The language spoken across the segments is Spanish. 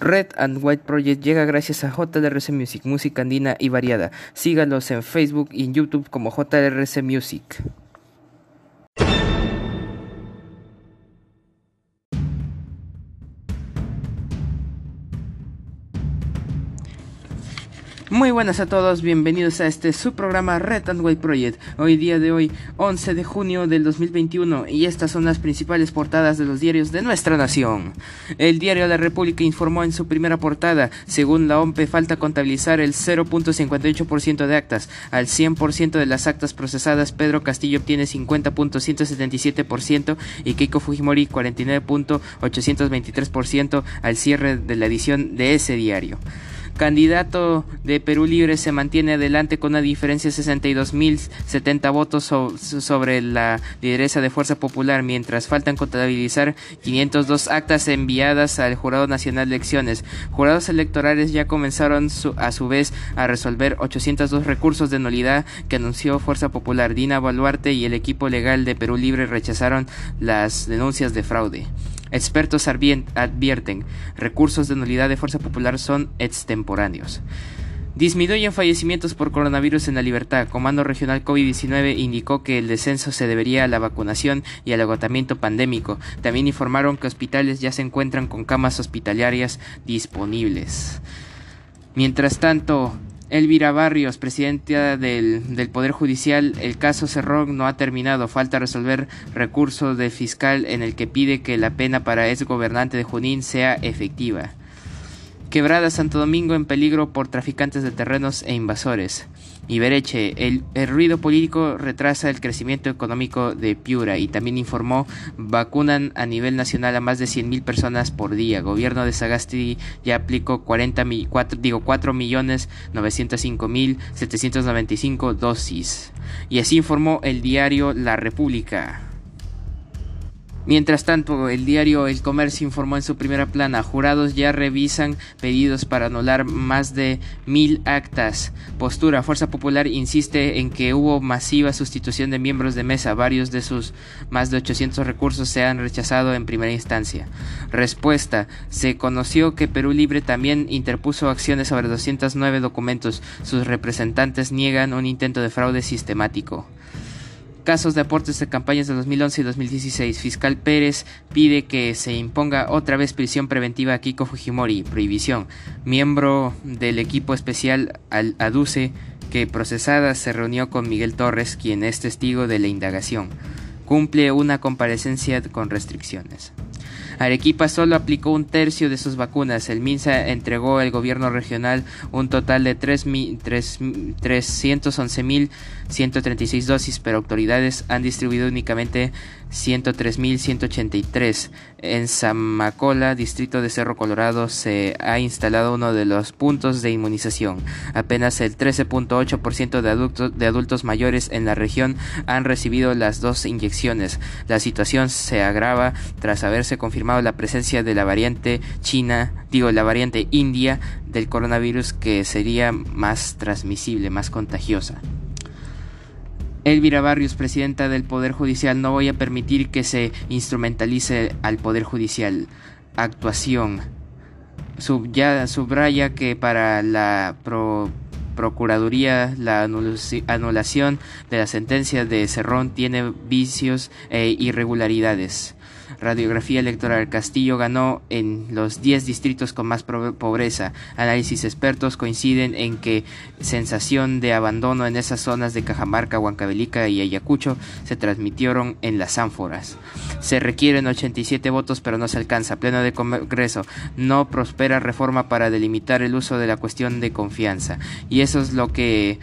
Red and White Project llega gracias a JRC Music, música andina y variada. Sígalos en Facebook y en YouTube como JRC Music. Muy buenas a todos, bienvenidos a este su programa Red and White Project. Hoy día de hoy, 11 de junio del 2021, y estas son las principales portadas de los diarios de nuestra nación. El diario la República informó en su primera portada, según la OMPE falta contabilizar el 0.58% de actas. Al 100% de las actas procesadas, Pedro Castillo obtiene 50.177% y Keiko Fujimori 49.823% al cierre de la edición de ese diario candidato de Perú Libre se mantiene adelante con una diferencia de 62.070 votos sobre la lideresa de Fuerza Popular, mientras faltan contabilizar 502 actas enviadas al Jurado Nacional de Elecciones. Jurados electorales ya comenzaron a su vez a resolver 802 recursos de nulidad que anunció Fuerza Popular. Dina Baluarte y el equipo legal de Perú Libre rechazaron las denuncias de fraude. Expertos advierten, recursos de nulidad de fuerza popular son extemporáneos. Disminuyen fallecimientos por coronavirus en la libertad. Comando Regional COVID-19 indicó que el descenso se debería a la vacunación y al agotamiento pandémico. También informaron que hospitales ya se encuentran con camas hospitalarias disponibles. Mientras tanto, Elvira Barrios, presidenta del, Poder Judicial, el caso Cerrón no ha terminado. Falta resolver recurso de fiscal en el que pide que la pena para ex gobernante de Junín sea efectiva. Quebrada Santo Domingo en peligro por traficantes de terrenos e invasores. Ibereche, el, el, ruido político retrasa el crecimiento económico de Piura y también informó vacunan a nivel nacional a más de 100.000 personas por día. Gobierno de Sagasti ya aplicó 40 4, digo 4 millones 905 mil 795 dosis. Y así informó el diario La República. Mientras tanto, el diario El Comercio informó en su primera plana, jurados ya revisan pedidos para anular más de mil actas. Postura, Fuerza Popular insiste en que hubo masiva sustitución de miembros de mesa, varios de sus más de 800 recursos se han rechazado en primera instancia. Respuesta, se conoció que Perú Libre también interpuso acciones sobre 209 documentos, sus representantes niegan un intento de fraude sistemático. Casos de aportes de campañas de 2011 y 2016. Fiscal Pérez pide que se imponga otra vez prisión preventiva a Kiko Fujimori. Prohibición. Miembro del equipo especial aduce que procesada se reunió con Miguel Torres, quien es testigo de la indagación. Cumple una comparecencia con restricciones. Arequipa solo aplicó un tercio de sus vacunas. El MINSA entregó al gobierno regional un total de 311.136 dosis, pero autoridades han distribuido únicamente 103.183. En Zamacola, distrito de Cerro Colorado, se ha instalado uno de los puntos de inmunización. Apenas el 13.8% de de adultos mayores en la región han recibido las dos inyecciones. La situación se agrava tras haberse confirmado la presencia de la variante china, digo, la variante india del coronavirus que sería más transmisible, más contagiosa. Elvira Barrios, presidenta del Poder Judicial, no voy a permitir que se instrumentalice al Poder Judicial. Actuación. ya subraya que para la Procuraduría la anulación de la sentencia de Cerrón tiene vicios e irregularidades. Radiografía electoral. Castillo ganó en los 10 distritos con más pobreza. Análisis expertos coinciden en que sensación de abandono en esas zonas de Cajamarca, Huancavelica y Ayacucho se transmitieron en las ánforas. Se requieren 87 votos pero no se alcanza. Pleno de Congreso. No prospera reforma para delimitar el uso de la cuestión de confianza. Y eso es lo que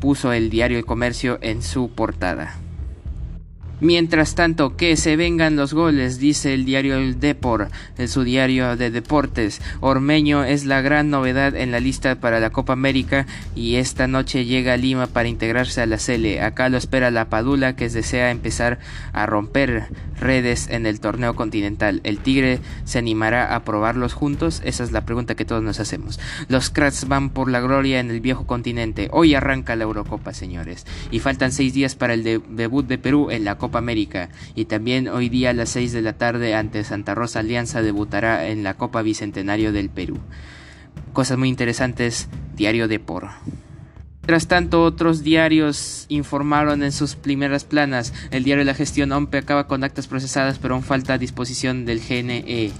puso el diario El Comercio en su portada. Mientras tanto, que se vengan los goles, dice el diario El Depor, en su diario de deportes. Ormeño es la gran novedad en la lista para la Copa América y esta noche llega a Lima para integrarse a la Cele. Acá lo espera la Padula que desea empezar a romper redes en el torneo continental. ¿El Tigre se animará a probarlos juntos? Esa es la pregunta que todos nos hacemos. Los cracks van por la gloria en el viejo continente. Hoy arranca la Eurocopa, señores. Y faltan seis días para el debut de Perú en la Copa América. Y también hoy día a las 6 de la tarde ante Santa Rosa Alianza debutará en la Copa Bicentenario del Perú. Cosas muy interesantes, Diario de Por. Mientras tanto, otros diarios informaron en sus primeras planas. El diario de la gestión OMPE acaba con actas procesadas, pero aún falta disposición del GNE.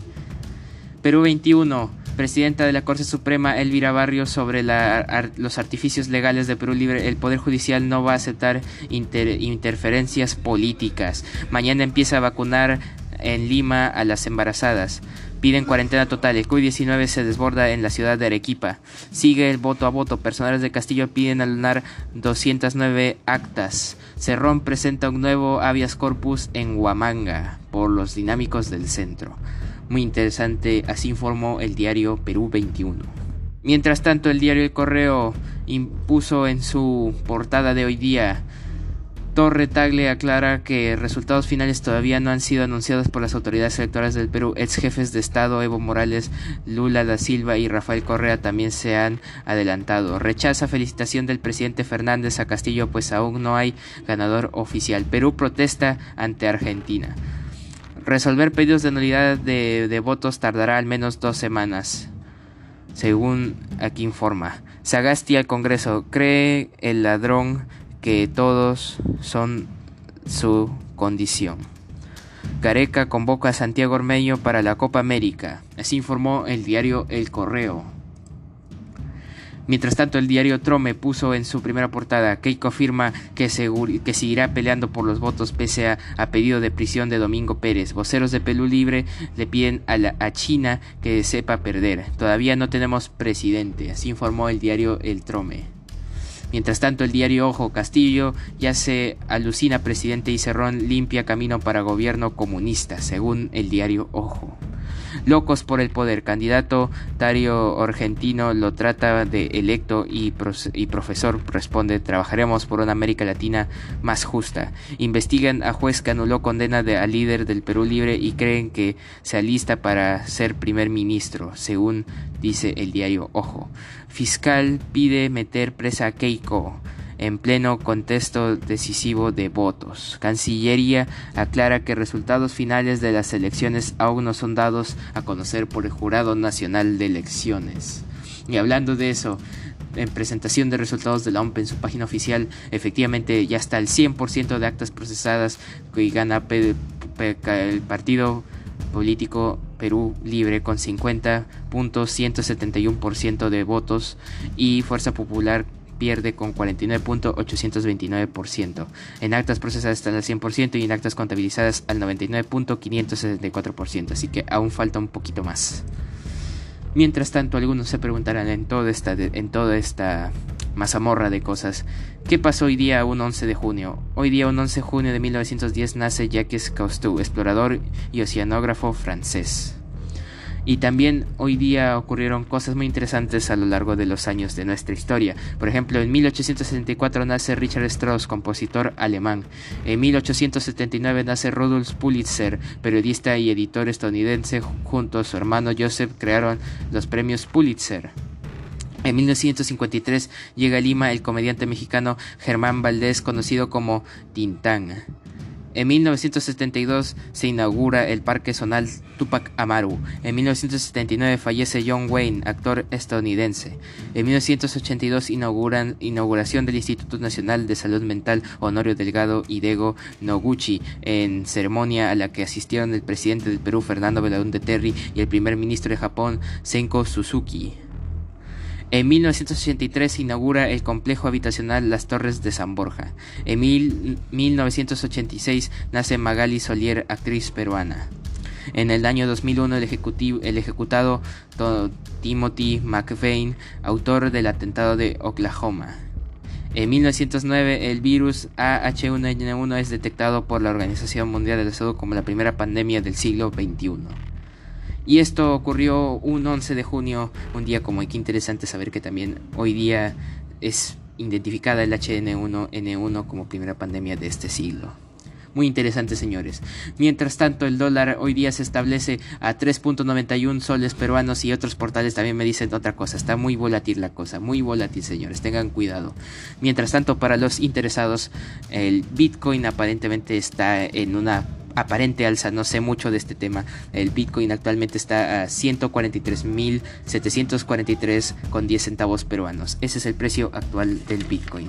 Perú 21. Presidenta de la Corte Suprema Elvira Barrio sobre los artificios legales de Perú Libre. El Poder Judicial no va a aceptar interferencias políticas. Mañana empieza a vacunar en Lima a las embarazadas. Piden cuarentena total. El COVID-19 se desborda en la ciudad de Arequipa. Sigue el voto a voto. Personales de Castillo piden alunar 209 actas. Cerrón presenta un nuevo habeas corpus en Huamanga por los dinámicos del centro. Muy interesante, así informó el diario Perú 21. Mientras tanto, el diario El Correo impuso en su portada de hoy día Torre Tagle aclara que resultados finales todavía no han sido anunciados por las autoridades electorales del Perú. Ex jefes de Estado Evo Morales, Lula da Silva y Rafael Correa también se han adelantado. Rechaza felicitación del presidente Fernández a Castillo, pues aún no hay ganador oficial. Perú protesta ante Argentina. Resolver pedidos de nulidad de, votos tardará al menos dos semanas, según aquí informa. Sagasti al Congreso cree el ladrón que todos son su condición. Gareca convoca a Santiago Ormeño para la Copa América, así informó el diario El Correo. Mientras tanto, el diario Trome puso en su primera portada, Keiko afirma que, seguirá peleando por los votos pese a, pedido de prisión de Domingo Pérez. Voceros de Pelú Libre le piden a, la, a China que sepa perder. Todavía no tenemos presidente, así informó el diario El Trome. Mientras tanto, el diario Ojo Castillo ya se alucina presidente y Cerrón limpia camino para gobierno comunista, según el diario Ojo. Locos por el poder. Candidato Dario Argentino lo trata de electo y, y, profesor responde trabajaremos por una América Latina más justa. Investigan a juez que anuló condena de, al líder del Perú Libre y creen que se alista para ser primer ministro, según dice el diario Ojo. Fiscal pide meter presa a Keiko en pleno contexto decisivo de votos. Cancillería aclara que resultados finales de las elecciones aún no son dados a conocer por el Jurado Nacional de Elecciones. Y hablando de eso, en presentación de resultados de la OMP en su página oficial, efectivamente ya está el 100% de actas procesadas que gana el partido político Perú Libre con 50.171% de votos y Fuerza Popular pierde con 49.829%. En actas procesadas al 100% y en actas contabilizadas al 99.574%, así que aún falta un poquito más. Mientras tanto, algunos se preguntarán en toda esta, en toda esta mazamorra de cosas, ¿qué pasó hoy día un 11 de junio? Hoy día un 11 de junio de 1910 nace Jacques Cousteau, explorador y oceanógrafo francés. Y también hoy día ocurrieron cosas muy interesantes a lo largo de los años de nuestra historia. Por ejemplo, en 1864 nace Richard Strauss, compositor alemán. En 1879 nace Rudolf Pulitzer, periodista y editor estadounidense. Junto a su hermano Joseph crearon los premios Pulitzer. En 1953 llega a Lima el comediante mexicano Germán Valdés, conocido como Tintán. En 1972 se inaugura el Parque Zonal Tupac Amaru. En 1979 fallece John Wayne, actor estadounidense. En 1982 inauguran inauguración del Instituto Nacional de Salud Mental Honorio Delgado Hidego Noguchi en ceremonia a la que asistieron el presidente del Perú Fernando Belaúnde Terry y el primer ministro de Japón Senko Suzuki. En 1983 se inaugura el complejo habitacional Las Torres de San Borja. En 1986 nace Magali Solier, actriz peruana. En el año 2001 el, el ejecutado Timothy McVeigh, autor del atentado de Oklahoma. En 1909 el virus AH1N1 es detectado por la Organización Mundial de la Salud como la primera pandemia del siglo XXI. Y esto ocurrió un 11 de junio, un día como y qué interesante saber que también hoy día es identificada el HN1N1 como primera pandemia de este siglo. Muy interesante, señores. Mientras tanto, el dólar hoy día se establece a 3.91 soles peruanos y otros portales también me dicen otra cosa. Está muy volátil la cosa, muy volátil, señores. Tengan cuidado. Mientras tanto, para los interesados, el Bitcoin aparentemente está en una aparente alza, no sé mucho de este tema. El Bitcoin actualmente está a 143.743 con 10 centavos peruanos. Ese es el precio actual del Bitcoin.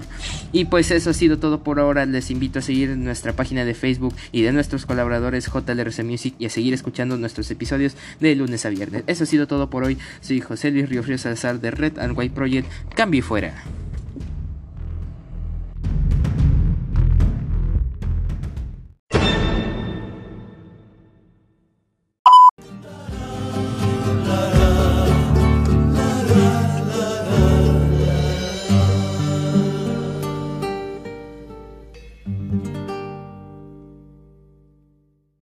Y pues eso ha sido todo por ahora. Les invito a seguir nuestra página de Facebook y de nuestros colaboradores JLRC Music y a seguir escuchando nuestros episodios de lunes a viernes. Eso ha sido todo por hoy. Soy José Luis Río Salazar de Red and White Project. Cambio y fuera.